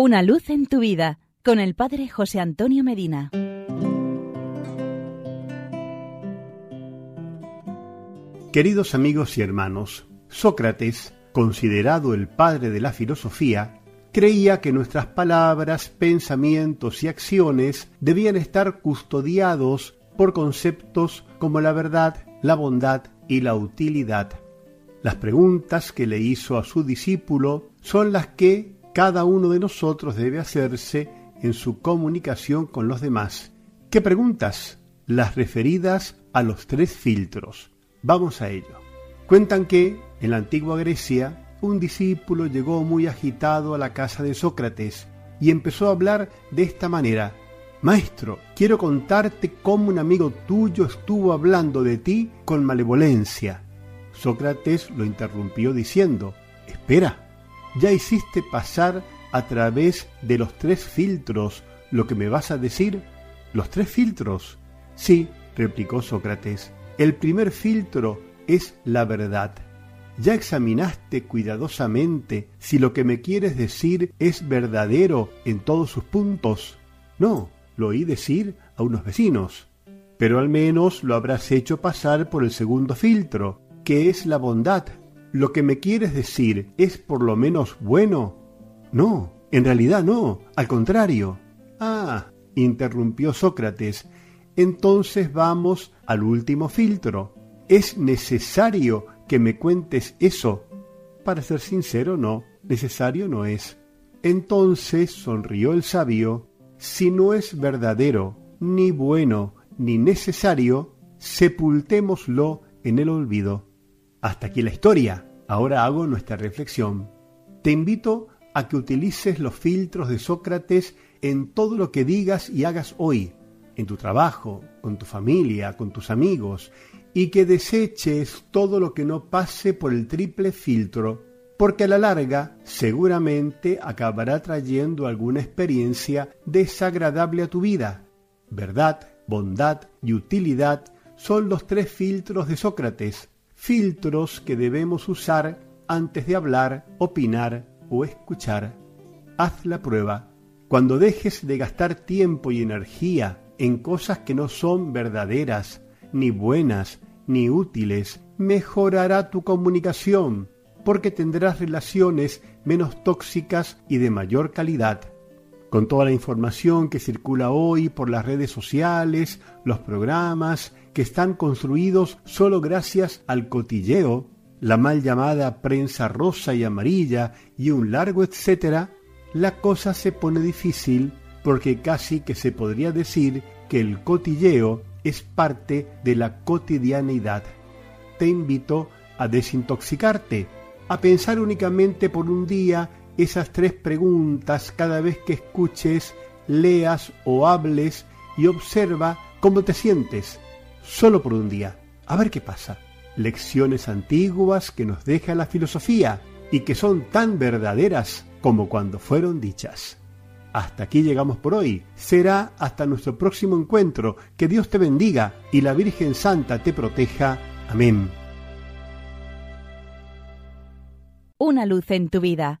Una luz en tu vida con el Padre José Antonio Medina. Queridos amigos y hermanos, Sócrates, considerado el padre de la filosofía, creía que nuestras palabras, pensamientos y acciones debían estar custodiados por conceptos como la verdad, la bondad y la utilidad. Las preguntas que le hizo a su discípulo son las que cada uno de nosotros debe hacerse en su comunicación con los demás. ¿Qué preguntas? Las referidas a los tres filtros. Vamos a ello. Cuentan que, en la antigua Grecia, un discípulo llegó muy agitado a la casa de Sócrates y empezó a hablar de esta manera. Maestro, quiero contarte cómo un amigo tuyo estuvo hablando de ti con malevolencia. Sócrates lo interrumpió diciendo, Espera, ya hiciste pasar a través de los tres filtros lo que me vas a decir. ¿Los tres filtros? Sí, replicó Sócrates. El primer filtro es la verdad. ¿Ya examinaste cuidadosamente si lo que me quieres decir es verdadero en todos sus puntos? No, lo oí decir a unos vecinos. Pero al menos lo habrás hecho pasar por el segundo filtro, que es la bondad. ¿Lo que me quieres decir es por lo menos bueno? No, en realidad no, al contrario. Ah, interrumpió Sócrates, entonces vamos al último filtro. ¿Es necesario que me cuentes eso? Para ser sincero, no, necesario no es. Entonces sonrió el sabio, si no es verdadero, ni bueno, ni necesario, sepultémoslo en el olvido. Hasta aquí la historia. Ahora hago nuestra reflexión. Te invito a que utilices los filtros de Sócrates en todo lo que digas y hagas hoy, en tu trabajo, con tu familia, con tus amigos, y que deseches todo lo que no pase por el triple filtro, porque a la larga seguramente acabará trayendo alguna experiencia desagradable a tu vida. Verdad, bondad y utilidad son los tres filtros de Sócrates, filtros que debemos usar antes de hablar, opinar o escuchar. Haz la prueba. Cuando dejes de gastar tiempo y energía en cosas que no son verdaderas, ni buenas, ni útiles, mejorará tu comunicación, porque tendrás relaciones menos tóxicas y de mayor calidad. Con toda la información que circula hoy por las redes sociales, los programas, que están construidos solo gracias al cotilleo, la mal llamada prensa rosa y amarilla y un largo etcétera, la cosa se pone difícil porque casi que se podría decir que el cotilleo es parte de la cotidianidad. Te invito a desintoxicarte, a pensar únicamente por un día esas tres preguntas cada vez que escuches, leas o hables y observa cómo te sientes solo por un día. A ver qué pasa. Lecciones antiguas que nos deja la filosofía y que son tan verdaderas como cuando fueron dichas. Hasta aquí llegamos por hoy. Será hasta nuestro próximo encuentro. Que Dios te bendiga y la Virgen Santa te proteja. Amén. Una luz en tu vida